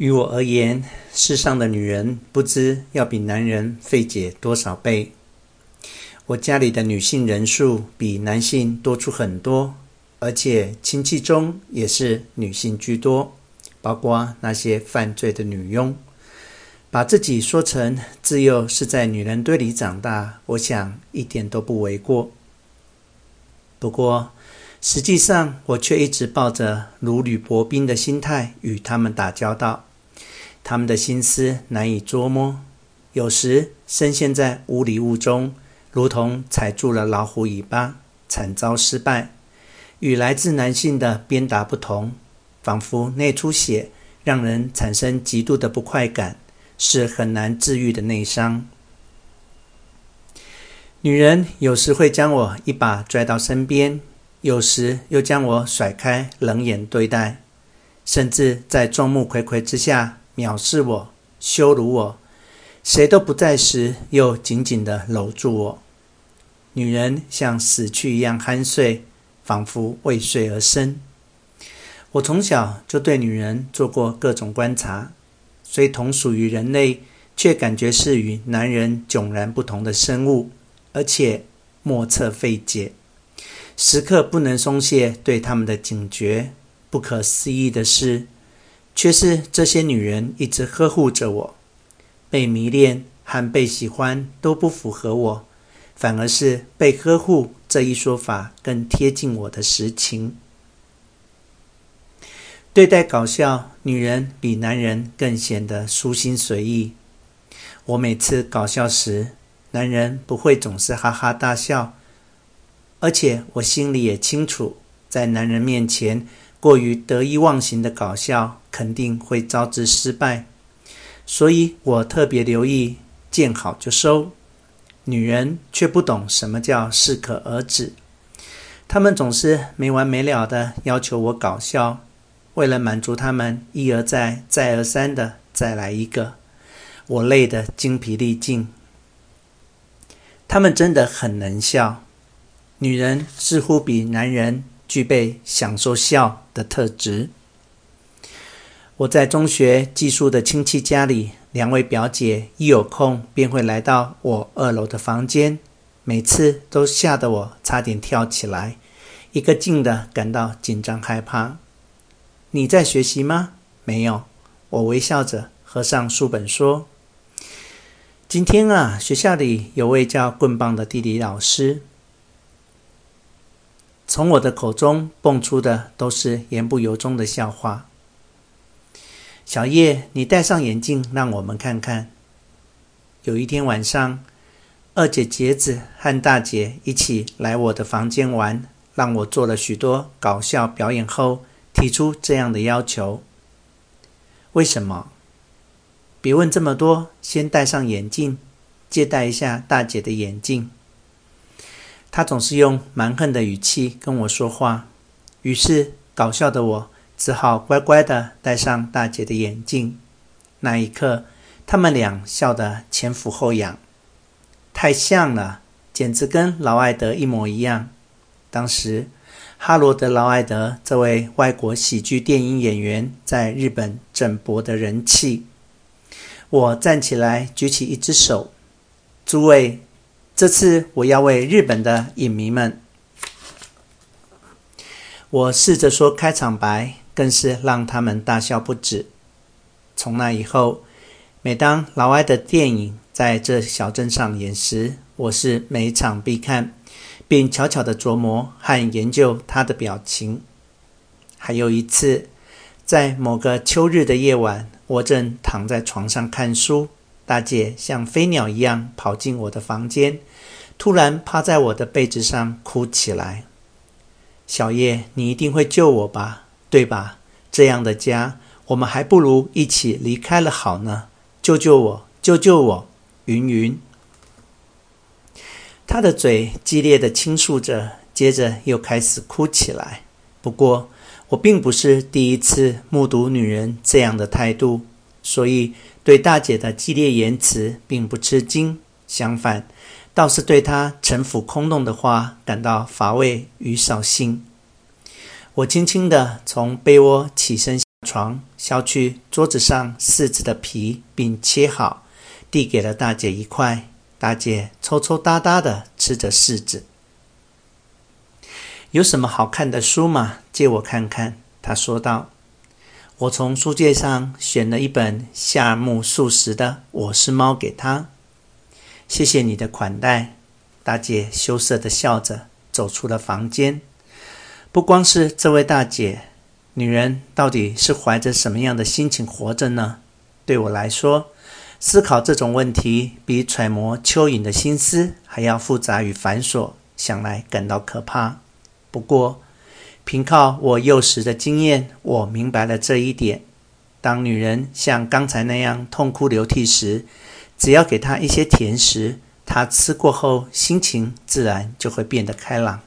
于我而言，世上的女人不知要比男人费解多少倍。我家里的女性人数比男性多出很多，而且亲戚中也是女性居多，包括那些犯罪的女佣。把自己说成自幼是在女人堆里长大，我想一点都不为过。不过，实际上我却一直抱着如履薄冰的心态与他们打交道。他们的心思难以捉摸，有时深陷在雾里雾中，如同踩住了老虎尾巴，惨遭失败。与来自男性的鞭打不同，仿佛内出血，让人产生极度的不快感，是很难治愈的内伤。女人有时会将我一把拽到身边，有时又将我甩开，冷眼对待，甚至在众目睽睽之下。藐视我，羞辱我，谁都不在时，又紧紧地搂住我。女人像死去一样酣睡，仿佛为睡而生。我从小就对女人做过各种观察，虽同属于人类，却感觉是与男人迥然不同的生物，而且莫测费解，时刻不能松懈对他们的警觉。不可思议的是。却是这些女人一直呵护着我，被迷恋和被喜欢都不符合我，反而是被呵护这一说法更贴近我的实情。对待搞笑，女人比男人更显得舒心随意。我每次搞笑时，男人不会总是哈哈大笑，而且我心里也清楚，在男人面前。过于得意忘形的搞笑肯定会招致失败，所以我特别留意见好就收。女人却不懂什么叫适可而止，她们总是没完没了地要求我搞笑，为了满足她们，一而再、再而三地再来一个，我累得精疲力尽。她们真的很能笑，女人似乎比男人。具备享受笑的特质。我在中学寄宿的亲戚家里，两位表姐一有空便会来到我二楼的房间，每次都吓得我差点跳起来，一个劲的感到紧张害怕。你在学习吗？没有。我微笑着合上书本说：“今天啊，学校里有位叫棍棒的地理老师。”从我的口中蹦出的都是言不由衷的笑话。小叶，你戴上眼镜，让我们看看。有一天晚上，二姐杰子和大姐一起来我的房间玩，让我做了许多搞笑表演后，提出这样的要求。为什么？别问这么多，先戴上眼镜，借戴一下大姐的眼镜。他总是用蛮横的语气跟我说话，于是搞笑的我只好乖乖地戴上大姐的眼镜。那一刻，他们俩笑得前俯后仰，太像了，简直跟劳埃德一模一样。当时，哈罗德·劳埃德这位外国喜剧电影演员在日本正博得人气。我站起来，举起一只手，诸位。这次我要为日本的影迷们，我试着说开场白，更是让他们大笑不止。从那以后，每当劳埃的电影在这小镇上演时，我是每场必看，并悄悄地琢磨和研究他的表情。还有一次，在某个秋日的夜晚，我正躺在床上看书。大姐像飞鸟一样跑进我的房间，突然趴在我的被子上哭起来。小叶，你一定会救我吧？对吧？这样的家，我们还不如一起离开了好呢。救救我！救救我！云云。她的嘴激烈的倾诉着，接着又开始哭起来。不过，我并不是第一次目睹女人这样的态度，所以。对大姐的激烈言辞并不吃惊，相反，倒是对他城府空洞的话感到乏味与扫兴。我轻轻地从被窝起身下。床削去桌子上柿子的皮，并切好，递给了大姐一块。大姐抽抽搭搭的吃着柿子。有什么好看的书吗？借我看看。她说道。我从书架上选了一本夏目漱石的《我是猫》给她。谢谢你的款待。大姐羞涩地笑着走出了房间。不光是这位大姐，女人到底是怀着什么样的心情活着呢？对我来说，思考这种问题比揣摩蚯蚓的心思还要复杂与繁琐，想来感到可怕。不过，凭靠我幼时的经验，我明白了这一点：当女人像刚才那样痛哭流涕时，只要给他一些甜食。他吃过后，心情自然就会变得开朗。